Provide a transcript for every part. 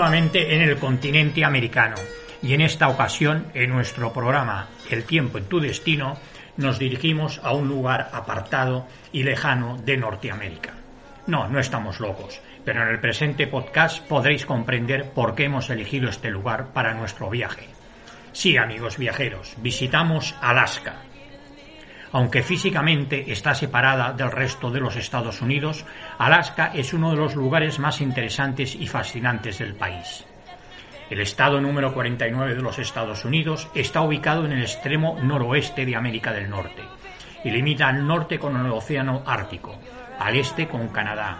Nuevamente en el continente americano y en esta ocasión en nuestro programa El tiempo en tu destino nos dirigimos a un lugar apartado y lejano de Norteamérica. No, no estamos locos, pero en el presente podcast podréis comprender por qué hemos elegido este lugar para nuestro viaje. Sí, amigos viajeros, visitamos Alaska, aunque físicamente está separada del resto de los Estados Unidos, Alaska es uno de los lugares más interesantes y fascinantes del país. El estado número 49 de los Estados Unidos está ubicado en el extremo noroeste de América del Norte y limita al norte con el Océano Ártico, al este con Canadá,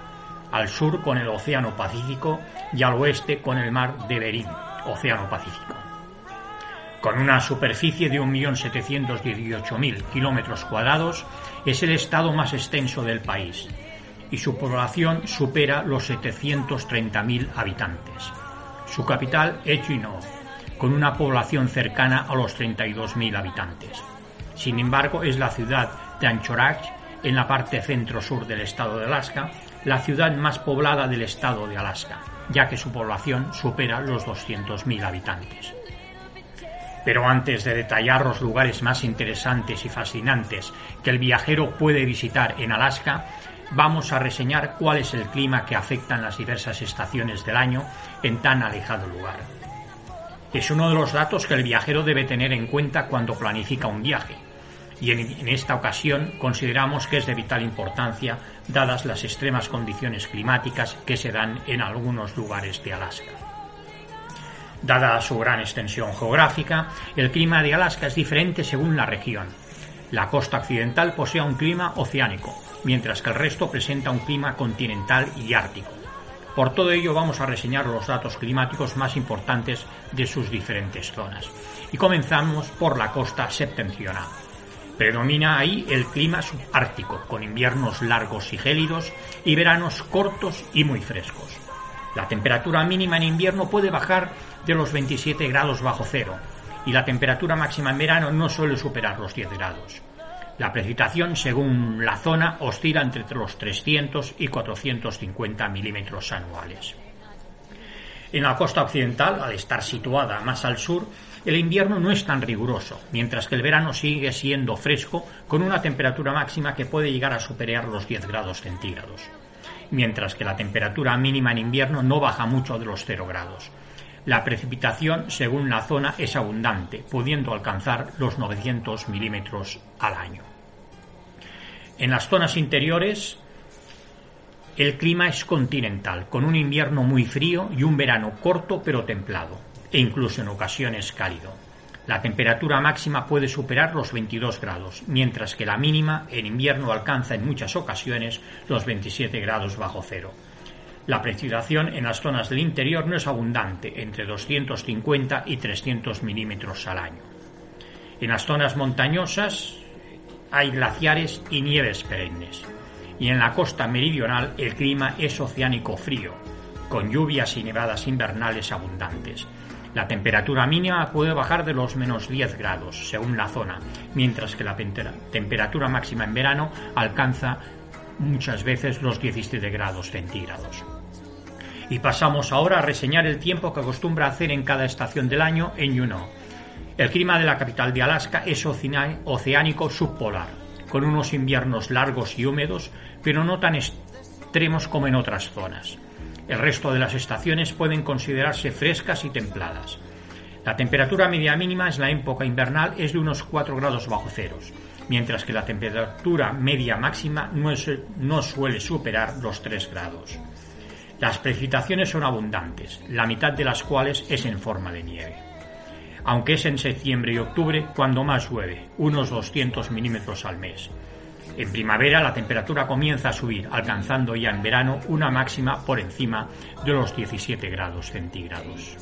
al sur con el Océano Pacífico y al oeste con el mar de Bering, Océano Pacífico. Con una superficie de 1.718.000 kilómetros cuadrados, es el estado más extenso del país y su población supera los 730.000 habitantes. Su capital es con una población cercana a los 32.000 habitantes. Sin embargo, es la ciudad de Anchorage, en la parte centro-sur del estado de Alaska, la ciudad más poblada del estado de Alaska, ya que su población supera los 200.000 habitantes. Pero antes de detallar los lugares más interesantes y fascinantes que el viajero puede visitar en Alaska, vamos a reseñar cuál es el clima que afecta en las diversas estaciones del año en tan alejado lugar. Es uno de los datos que el viajero debe tener en cuenta cuando planifica un viaje, y en esta ocasión consideramos que es de vital importancia dadas las extremas condiciones climáticas que se dan en algunos lugares de Alaska. Dada su gran extensión geográfica, el clima de Alaska es diferente según la región. La costa occidental posee un clima oceánico, mientras que el resto presenta un clima continental y ártico. Por todo ello vamos a reseñar los datos climáticos más importantes de sus diferentes zonas. Y comenzamos por la costa septentrional. Predomina ahí el clima subártico, con inviernos largos y gélidos y veranos cortos y muy frescos. La temperatura mínima en invierno puede bajar de los 27 grados bajo cero y la temperatura máxima en verano no suele superar los 10 grados. La precipitación, según la zona, oscila entre los 300 y 450 milímetros anuales. En la costa occidental, al estar situada más al sur, el invierno no es tan riguroso, mientras que el verano sigue siendo fresco, con una temperatura máxima que puede llegar a superar los 10 grados centígrados, mientras que la temperatura mínima en invierno no baja mucho de los 0 grados. La precipitación, según la zona, es abundante, pudiendo alcanzar los 900 milímetros al año. En las zonas interiores, el clima es continental, con un invierno muy frío y un verano corto pero templado, e incluso en ocasiones cálido. La temperatura máxima puede superar los 22 grados, mientras que la mínima en invierno alcanza en muchas ocasiones los 27 grados bajo cero. La precipitación en las zonas del interior no es abundante, entre 250 y 300 milímetros al año. En las zonas montañosas hay glaciares y nieves perennes. Y en la costa meridional el clima es oceánico frío, con lluvias y nevadas invernales abundantes. La temperatura mínima puede bajar de los menos 10 grados, según la zona, mientras que la temperatura máxima en verano alcanza muchas veces los 17 grados centígrados. Y pasamos ahora a reseñar el tiempo que acostumbra hacer en cada estación del año en Juneau. El clima de la capital de Alaska es oceánico subpolar, con unos inviernos largos y húmedos, pero no tan extremos como en otras zonas. El resto de las estaciones pueden considerarse frescas y templadas. La temperatura media mínima en la época invernal es de unos 4 grados bajo ceros, mientras que la temperatura media máxima no, no suele superar los 3 grados. Las precipitaciones son abundantes, la mitad de las cuales es en forma de nieve. Aunque es en septiembre y octubre cuando más llueve, unos 200 milímetros al mes. En primavera la temperatura comienza a subir, alcanzando ya en verano una máxima por encima de los 17 grados centígrados.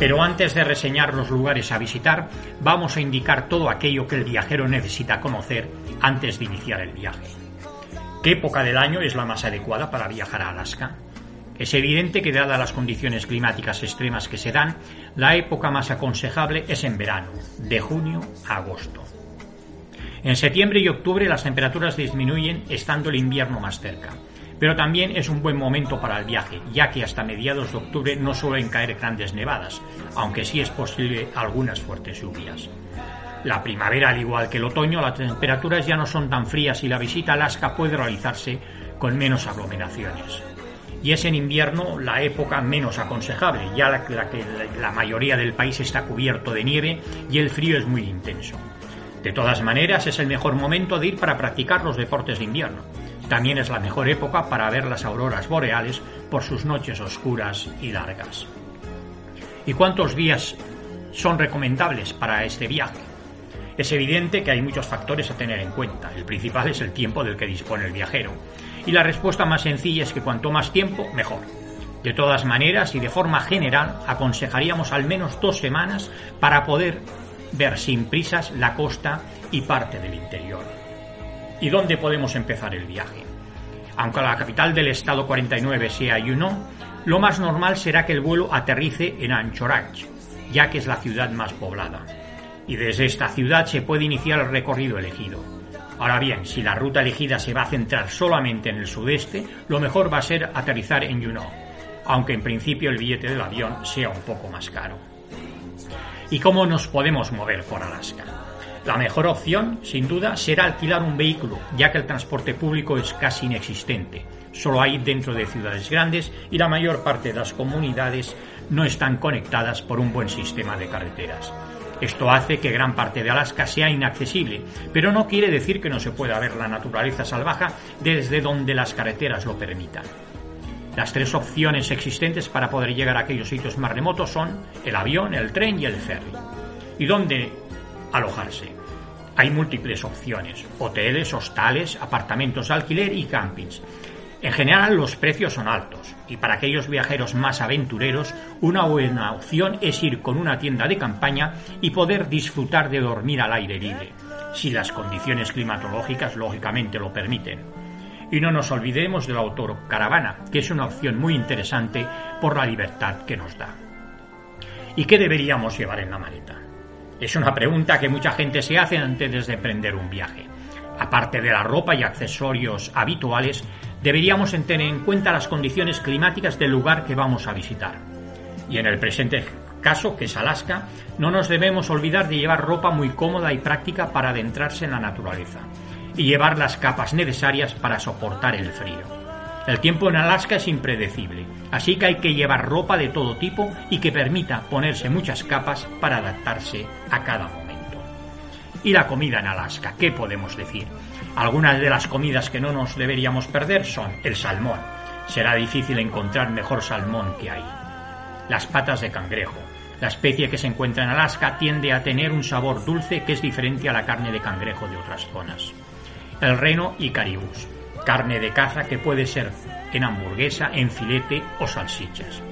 Pero antes de reseñar los lugares a visitar, vamos a indicar todo aquello que el viajero necesita conocer antes de iniciar el viaje. ¿Qué época del año es la más adecuada para viajar a Alaska? Es evidente que dadas las condiciones climáticas extremas que se dan, la época más aconsejable es en verano, de junio a agosto. En septiembre y octubre las temperaturas disminuyen estando el invierno más cerca pero también es un buen momento para el viaje, ya que hasta mediados de octubre no suelen caer grandes nevadas, aunque sí es posible algunas fuertes lluvias. La primavera, al igual que el otoño, las temperaturas ya no son tan frías y la visita a Alaska puede realizarse con menos aglomeraciones. Y es en invierno la época menos aconsejable, ya que la mayoría del país está cubierto de nieve y el frío es muy intenso. De todas maneras, es el mejor momento de ir para practicar los deportes de invierno. También es la mejor época para ver las auroras boreales por sus noches oscuras y largas. ¿Y cuántos días son recomendables para este viaje? Es evidente que hay muchos factores a tener en cuenta. El principal es el tiempo del que dispone el viajero. Y la respuesta más sencilla es que cuanto más tiempo, mejor. De todas maneras y de forma general, aconsejaríamos al menos dos semanas para poder ver sin prisas la costa y parte del interior y dónde podemos empezar el viaje. Aunque la capital del estado 49 sea Juneau, lo más normal será que el vuelo aterrice en Anchorage, ya que es la ciudad más poblada. Y desde esta ciudad se puede iniciar el recorrido elegido. Ahora bien, si la ruta elegida se va a centrar solamente en el sudeste, lo mejor va a ser aterrizar en Juneau, aunque en principio el billete del avión sea un poco más caro. ¿Y cómo nos podemos mover por Alaska? La mejor opción, sin duda, será alquilar un vehículo, ya que el transporte público es casi inexistente. Solo hay dentro de ciudades grandes y la mayor parte de las comunidades no están conectadas por un buen sistema de carreteras. Esto hace que gran parte de Alaska sea inaccesible, pero no quiere decir que no se pueda ver la naturaleza salvaje desde donde las carreteras lo permitan. Las tres opciones existentes para poder llegar a aquellos sitios más remotos son el avión, el tren y el ferry. ¿Y dónde alojarse. Hay múltiples opciones, hoteles, hostales, apartamentos alquiler y campings. En general los precios son altos y para aquellos viajeros más aventureros una buena opción es ir con una tienda de campaña y poder disfrutar de dormir al aire libre, si las condiciones climatológicas lógicamente lo permiten. Y no nos olvidemos de la autocaravana, que es una opción muy interesante por la libertad que nos da. ¿Y qué deberíamos llevar en la maleta? Es una pregunta que mucha gente se hace antes de emprender un viaje. Aparte de la ropa y accesorios habituales, deberíamos tener en cuenta las condiciones climáticas del lugar que vamos a visitar. Y en el presente caso, que es Alaska, no nos debemos olvidar de llevar ropa muy cómoda y práctica para adentrarse en la naturaleza y llevar las capas necesarias para soportar el frío. El tiempo en Alaska es impredecible, así que hay que llevar ropa de todo tipo y que permita ponerse muchas capas para adaptarse a cada momento. Y la comida en Alaska, ¿qué podemos decir? Algunas de las comidas que no nos deberíamos perder son el salmón. Será difícil encontrar mejor salmón que hay. Las patas de cangrejo. La especie que se encuentra en Alaska tiende a tener un sabor dulce que es diferente a la carne de cangrejo de otras zonas. El reno y caribús carne de caza que puede ser en hamburguesa, en filete o salsichas.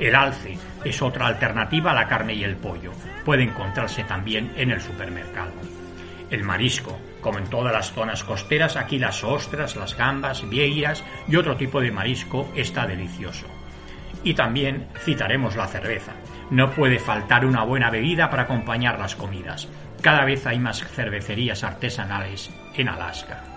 El alce es otra alternativa a la carne y el pollo. Puede encontrarse también en el supermercado. El marisco, Como en todas las zonas costeras, aquí las ostras, las gambas, vieiras y otro tipo de marisco está delicioso. Y también citaremos la cerveza. No puede faltar una buena bebida para acompañar las comidas. Cada vez hay más cervecerías artesanales en Alaska.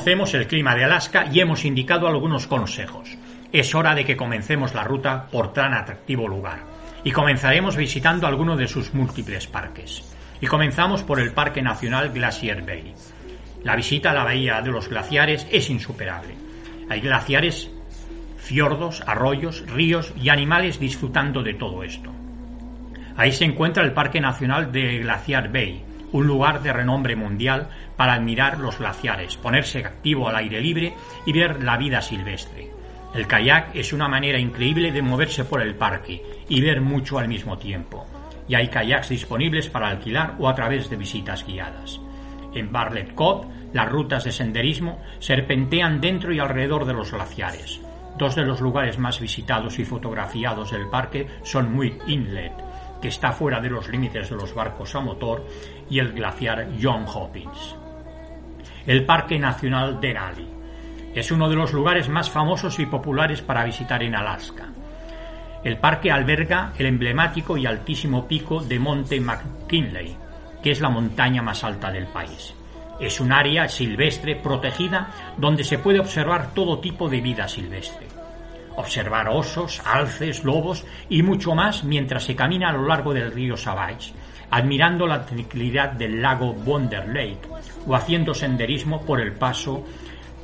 Conocemos el clima de Alaska y hemos indicado algunos consejos. Es hora de que comencemos la ruta por tan atractivo lugar. Y comenzaremos visitando alguno de sus múltiples parques. Y comenzamos por el Parque Nacional Glacier Bay. La visita a la bahía de los glaciares es insuperable. Hay glaciares, fiordos, arroyos, ríos y animales disfrutando de todo esto. Ahí se encuentra el Parque Nacional de Glacier Bay, un lugar de renombre mundial para admirar los glaciares, ponerse activo al aire libre y ver la vida silvestre. El kayak es una manera increíble de moverse por el parque y ver mucho al mismo tiempo. Y hay kayaks disponibles para alquilar o a través de visitas guiadas. En Bartlett Cove, las rutas de senderismo serpentean dentro y alrededor de los glaciares. Dos de los lugares más visitados y fotografiados del parque son Muir Inlet, que está fuera de los límites de los barcos a motor, y el glaciar John Hopkins. El Parque Nacional Denali es uno de los lugares más famosos y populares para visitar en Alaska. El parque alberga el emblemático y altísimo pico de Monte McKinley, que es la montaña más alta del país. Es un área silvestre protegida donde se puede observar todo tipo de vida silvestre observar osos, alces, lobos y mucho más mientras se camina a lo largo del río Savage, admirando la tranquilidad del lago Wonder Lake o haciendo senderismo por el paso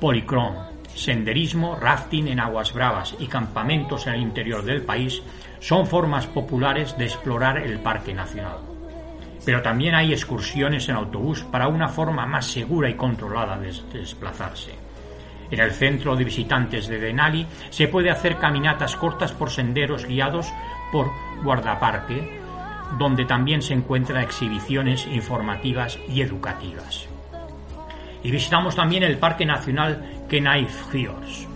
Polychrome. Senderismo, rafting en aguas bravas y campamentos en el interior del país son formas populares de explorar el parque nacional. Pero también hay excursiones en autobús para una forma más segura y controlada de desplazarse. En el centro de visitantes de Denali se puede hacer caminatas cortas por senderos guiados por guardaparque, donde también se encuentran exhibiciones informativas y educativas. Y visitamos también el Parque Nacional Kenai Fjords.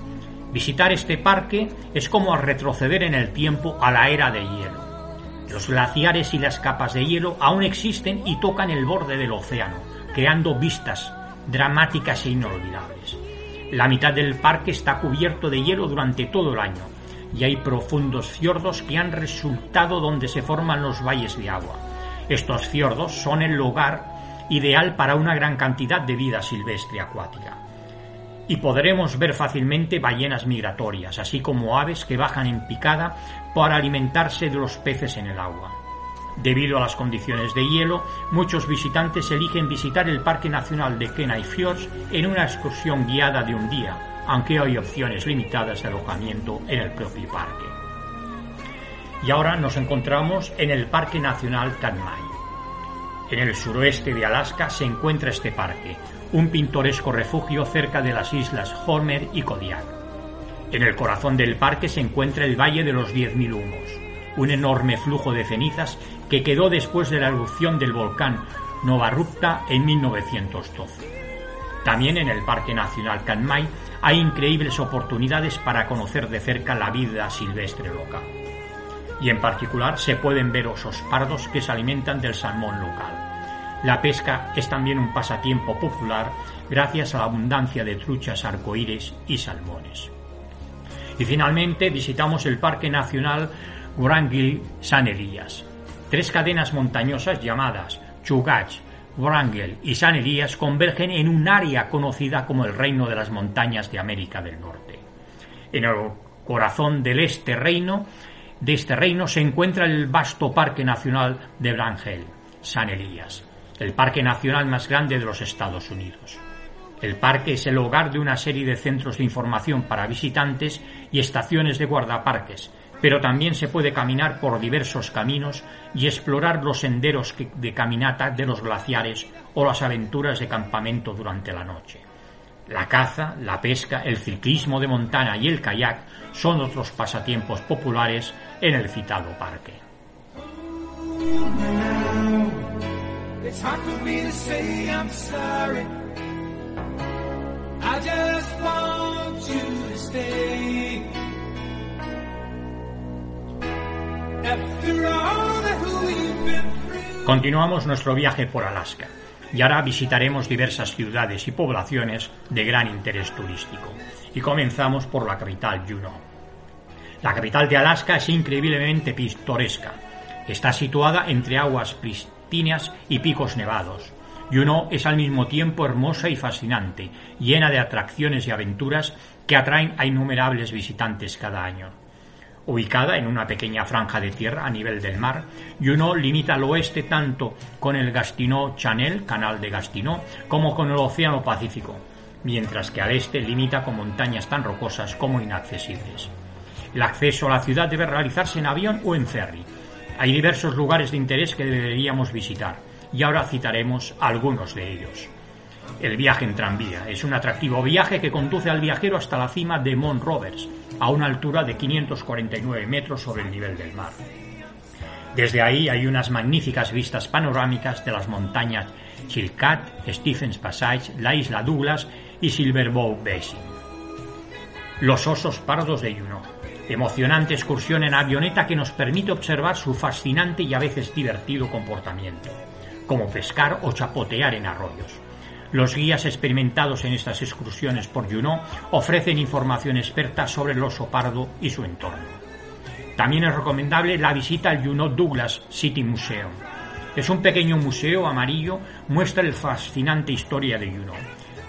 Visitar este parque es como retroceder en el tiempo a la era de hielo. Los glaciares y las capas de hielo aún existen y tocan el borde del océano, creando vistas dramáticas e inolvidables. La mitad del parque está cubierto de hielo durante todo el año y hay profundos fiordos que han resultado donde se forman los valles de agua. Estos fiordos son el lugar ideal para una gran cantidad de vida silvestre acuática. Y podremos ver fácilmente ballenas migratorias, así como aves que bajan en picada para alimentarse de los peces en el agua. Debido a las condiciones de hielo, muchos visitantes eligen visitar el Parque Nacional de Kenai Fjords en una excursión guiada de un día, aunque hay opciones limitadas de alojamiento en el propio parque. Y ahora nos encontramos en el Parque Nacional Katmai. En el suroeste de Alaska se encuentra este parque, un pintoresco refugio cerca de las islas Homer y Kodiak. En el corazón del parque se encuentra el Valle de los Diez Mil Humos, un enorme flujo de cenizas que quedó después de la erupción del volcán Novarupta en 1912. También en el Parque Nacional Kanmai hay increíbles oportunidades para conocer de cerca la vida silvestre local. Y en particular se pueden ver osos pardos que se alimentan del salmón local. La pesca es también un pasatiempo popular gracias a la abundancia de truchas arcoíris y salmones. Y finalmente visitamos el Parque Nacional Wrangell San Elías. Tres cadenas montañosas llamadas Chugach, Wrangell y San Elías convergen en un área conocida como el Reino de las Montañas de América del Norte. En el corazón del este reino, de este reino se encuentra el vasto Parque Nacional de Wrangell, San Elías, el parque nacional más grande de los Estados Unidos. El parque es el hogar de una serie de centros de información para visitantes y estaciones de guardaparques, pero también se puede caminar por diversos caminos y explorar los senderos de caminata de los glaciares o las aventuras de campamento durante la noche. La caza, la pesca, el ciclismo de montaña y el kayak son otros pasatiempos populares en el citado parque. Continuamos nuestro viaje por Alaska y ahora visitaremos diversas ciudades y poblaciones de gran interés turístico. Y comenzamos por la capital, Juneau. La capital de Alaska es increíblemente pintoresca. Está situada entre aguas pristinas y picos nevados. Juneau es al mismo tiempo hermosa y fascinante, llena de atracciones y aventuras que atraen a innumerables visitantes cada año. Ubicada en una pequeña franja de tierra a nivel del mar, Juneau limita al oeste tanto con el Gastino Channel, canal de Gastino, como con el Océano Pacífico, mientras que al este limita con montañas tan rocosas como inaccesibles. El acceso a la ciudad debe realizarse en avión o en ferry. Hay diversos lugares de interés que deberíamos visitar, y ahora citaremos algunos de ellos. El viaje en tranvía es un atractivo viaje que conduce al viajero hasta la cima de Mount Roberts, a una altura de 549 metros sobre el nivel del mar. Desde ahí hay unas magníficas vistas panorámicas de las montañas Chilkat, Stephens Passage, la isla Douglas y Silverbow Basin. Los osos pardos de Juneau. Emocionante excursión en avioneta que nos permite observar su fascinante y a veces divertido comportamiento, como pescar o chapotear en arroyos. Los guías experimentados en estas excursiones por Juneau ofrecen información experta sobre el oso pardo y su entorno. También es recomendable la visita al Juneau Douglas City Museum. Es un pequeño museo amarillo, muestra la fascinante historia de Juneau,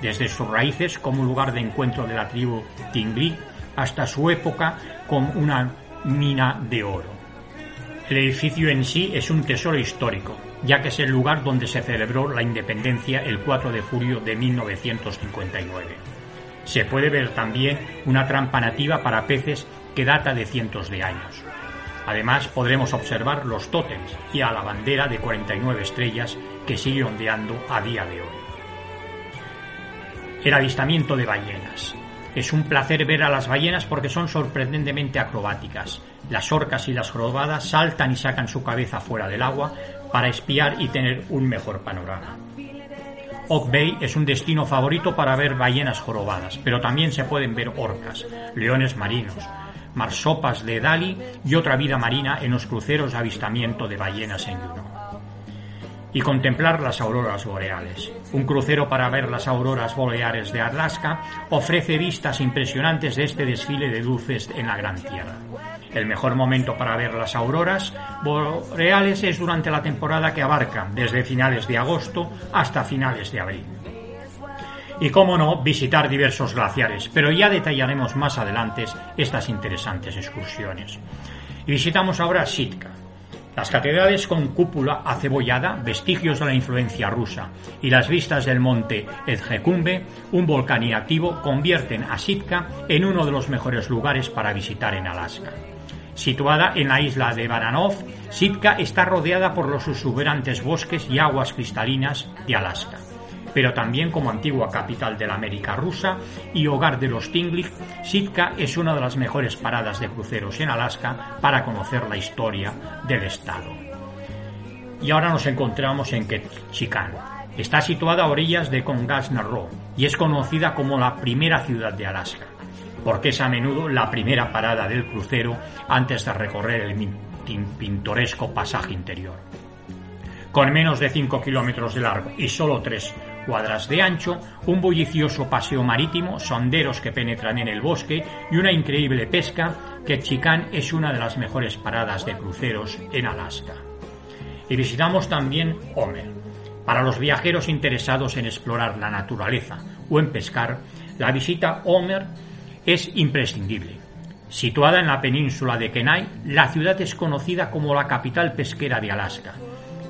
desde sus raíces como lugar de encuentro de la tribu Tingli hasta su época como una mina de oro. El edificio en sí es un tesoro histórico, ya que es el lugar donde se celebró la independencia el 4 de julio de 1959. Se puede ver también una trampa nativa para peces que data de cientos de años. Además, podremos observar los tótems y a la bandera de 49 estrellas que sigue ondeando a día de hoy. El avistamiento de ballenas. Es un placer ver a las ballenas porque son sorprendentemente acrobáticas. Las orcas y las jorobadas saltan y sacan su cabeza fuera del agua para espiar y tener un mejor panorama. Oak Bay es un destino favorito para ver ballenas jorobadas, pero también se pueden ver orcas, leones marinos, marsopas de Dali y otra vida marina en los cruceros de avistamiento de ballenas en Juno y contemplar las auroras boreales. Un crucero para ver las auroras boreales de Alaska ofrece vistas impresionantes de este desfile de luces en la Gran Tierra. El mejor momento para ver las auroras boreales es durante la temporada que abarca desde finales de agosto hasta finales de abril. Y cómo no, visitar diversos glaciares, pero ya detallaremos más adelante estas interesantes excursiones. Y visitamos ahora Sitka, las catedrales con cúpula acebollada, vestigios de la influencia rusa, y las vistas del monte Edgecumbe, un volcán inactivo, convierten a Sitka en uno de los mejores lugares para visitar en Alaska. Situada en la isla de Baranov, Sitka está rodeada por los exuberantes bosques y aguas cristalinas de Alaska pero también como antigua capital de la América rusa y hogar de los Tinglik, Sitka es una de las mejores paradas de cruceros en Alaska para conocer la historia del estado. Y ahora nos encontramos en Ketchikan. Está situada a orillas de Kongasnaro y es conocida como la primera ciudad de Alaska, porque es a menudo la primera parada del crucero antes de recorrer el pintoresco pasaje interior. Con menos de 5 kilómetros de largo y solo 3 cuadras de ancho, un bullicioso paseo marítimo, sonderos que penetran en el bosque y una increíble pesca, que Chicán es una de las mejores paradas de cruceros en Alaska. Y visitamos también Homer. Para los viajeros interesados en explorar la naturaleza o en pescar, la visita Homer es imprescindible. Situada en la península de Kenai, la ciudad es conocida como la capital pesquera de Alaska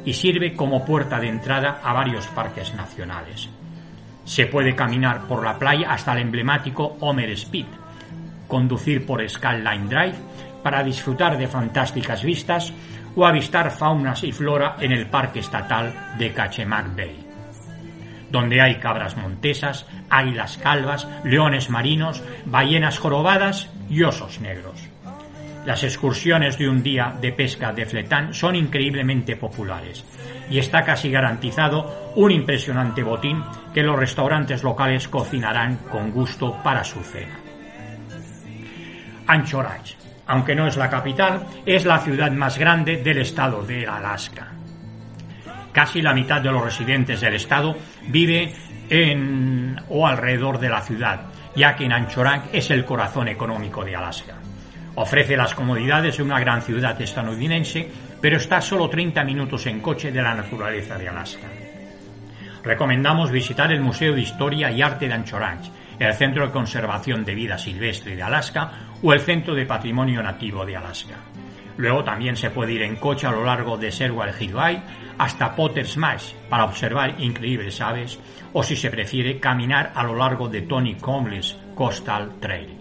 y sirve como puerta de entrada a varios parques nacionales. Se puede caminar por la playa hasta el emblemático Homer Speed, conducir por Skyline Drive para disfrutar de fantásticas vistas o avistar faunas y flora en el Parque Estatal de Cachemac Bay. donde hay cabras montesas, águilas calvas, leones marinos, ballenas jorobadas y osos negros. Las excursiones de un día de pesca de fletán son increíblemente populares y está casi garantizado un impresionante botín que los restaurantes locales cocinarán con gusto para su cena. Anchorage, aunque no es la capital, es la ciudad más grande del estado de Alaska. Casi la mitad de los residentes del estado vive en o alrededor de la ciudad, ya que en Anchorage es el corazón económico de Alaska. Ofrece las comodidades de una gran ciudad estadounidense, pero está solo 30 minutos en coche de la naturaleza de Alaska. Recomendamos visitar el Museo de Historia y Arte de Anchorage, el Centro de Conservación de Vida Silvestre de Alaska o el Centro de Patrimonio Nativo de Alaska. Luego también se puede ir en coche a lo largo de Serwal Hillway hasta Potter's Marsh para observar increíbles aves o si se prefiere caminar a lo largo de Tony Conley's Coastal Trail.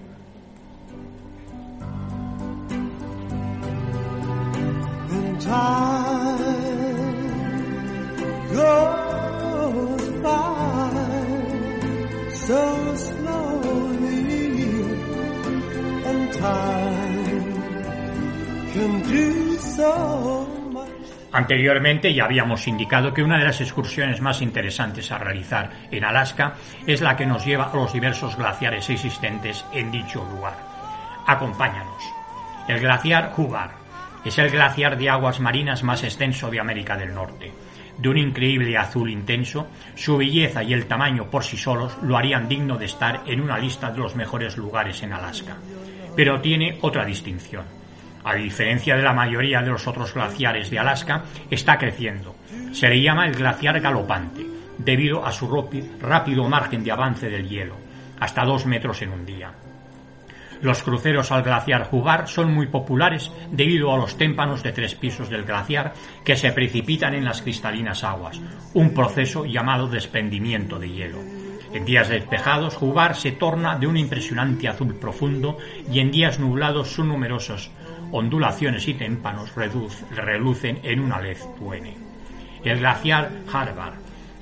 Anteriormente ya habíamos indicado que una de las excursiones más interesantes a realizar en Alaska es la que nos lleva a los diversos glaciares existentes en dicho lugar. Acompáñanos. El glaciar Hubbard es el glaciar de aguas marinas más extenso de América del Norte. De un increíble azul intenso, su belleza y el tamaño por sí solos lo harían digno de estar en una lista de los mejores lugares en Alaska. Pero tiene otra distinción a diferencia de la mayoría de los otros glaciares de Alaska, está creciendo. Se le llama el glaciar galopante, debido a su rápido margen de avance del hielo, hasta dos metros en un día. Los cruceros al glaciar Jugar son muy populares debido a los témpanos de tres pisos del glaciar que se precipitan en las cristalinas aguas, un proceso llamado desprendimiento de hielo. En días despejados, Jugar se torna de un impresionante azul profundo y en días nublados son numerosos ondulaciones y témpanos relucen en una lez tuene. El glaciar Harvard,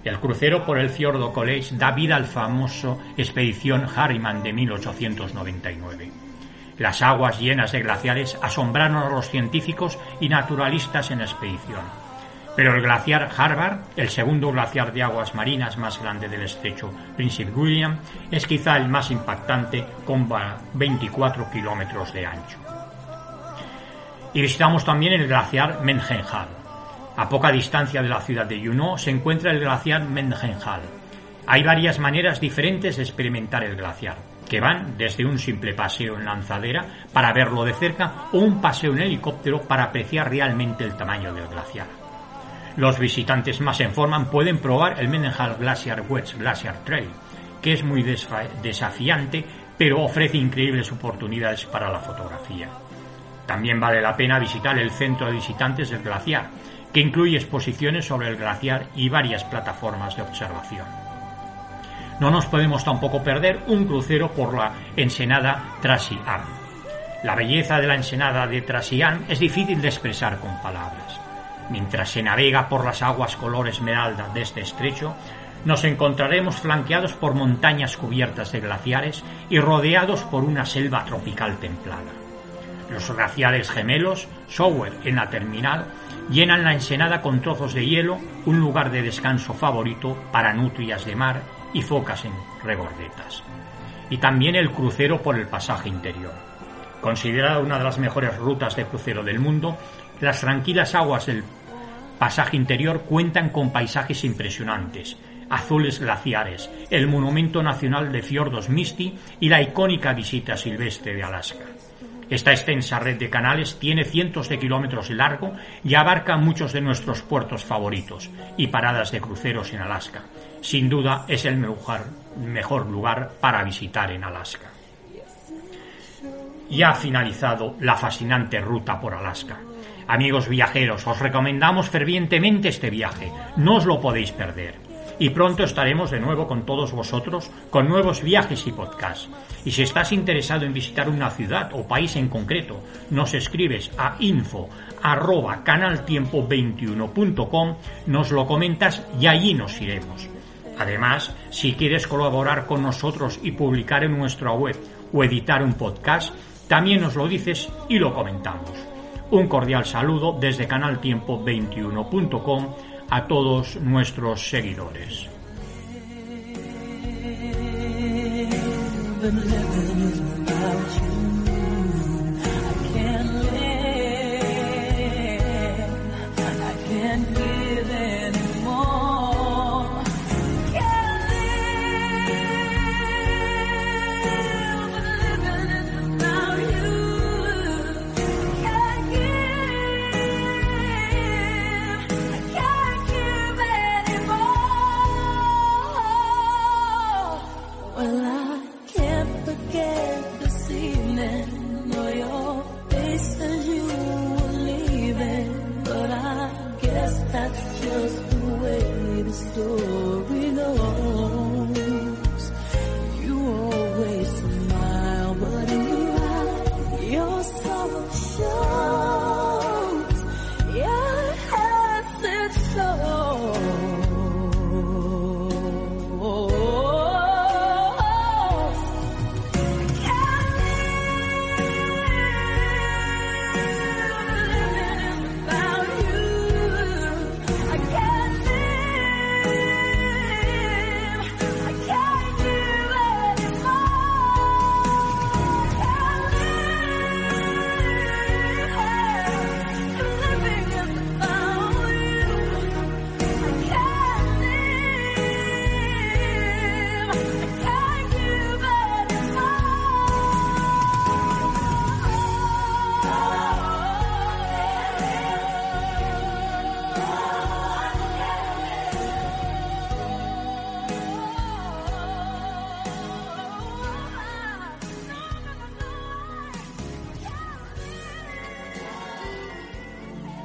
el crucero por el fiordo College, da vida al famoso expedición Harriman de 1899. Las aguas llenas de glaciares asombraron a los científicos y naturalistas en la expedición. Pero el glaciar Harvard, el segundo glaciar de aguas marinas más grande del estrecho Príncipe William, es quizá el más impactante con 24 kilómetros de ancho. Y visitamos también el glaciar Mengenhal. A poca distancia de la ciudad de Juneau se encuentra el glaciar Mengenhal. Hay varias maneras diferentes de experimentar el glaciar, que van desde un simple paseo en lanzadera para verlo de cerca o un paseo en helicóptero para apreciar realmente el tamaño del glaciar. Los visitantes más en forma pueden probar el Mendenhall Glacier Wedge Glacier Trail, que es muy desafiante pero ofrece increíbles oportunidades para la fotografía. También vale la pena visitar el centro de visitantes del glaciar, que incluye exposiciones sobre el glaciar y varias plataformas de observación. No nos podemos tampoco perder un crucero por la ensenada Trasian. La belleza de la ensenada de Trasian es difícil de expresar con palabras. Mientras se navega por las aguas color esmeralda de este estrecho, nos encontraremos flanqueados por montañas cubiertas de glaciares y rodeados por una selva tropical templada. Los glaciares gemelos, Shower en la terminal, llenan la ensenada con trozos de hielo, un lugar de descanso favorito para nutrias de mar y focas en regordetas. Y también el crucero por el pasaje interior. Considerada una de las mejores rutas de crucero del mundo, las tranquilas aguas del pasaje interior cuentan con paisajes impresionantes, azules glaciares, el monumento nacional de fiordos Misty y la icónica visita silvestre de Alaska. Esta extensa red de canales tiene cientos de kilómetros de largo y abarca muchos de nuestros puertos favoritos y paradas de cruceros en Alaska. Sin duda es el mejor, lugar para visitar en Alaska. Ya ha finalizado la fascinante ruta por Alaska. Amigos viajeros, os recomendamos fervientemente este viaje. No os lo podéis perder y pronto estaremos de nuevo con todos vosotros con nuevos viajes y podcasts. Y si estás interesado en visitar una ciudad o país en concreto, nos escribes a info canaltiempo21.com, nos lo comentas y allí nos iremos. Además, si quieres colaborar con nosotros y publicar en nuestra web o editar un podcast, también nos lo dices y lo comentamos. Un cordial saludo desde canaltiempo21.com a todos nuestros seguidores.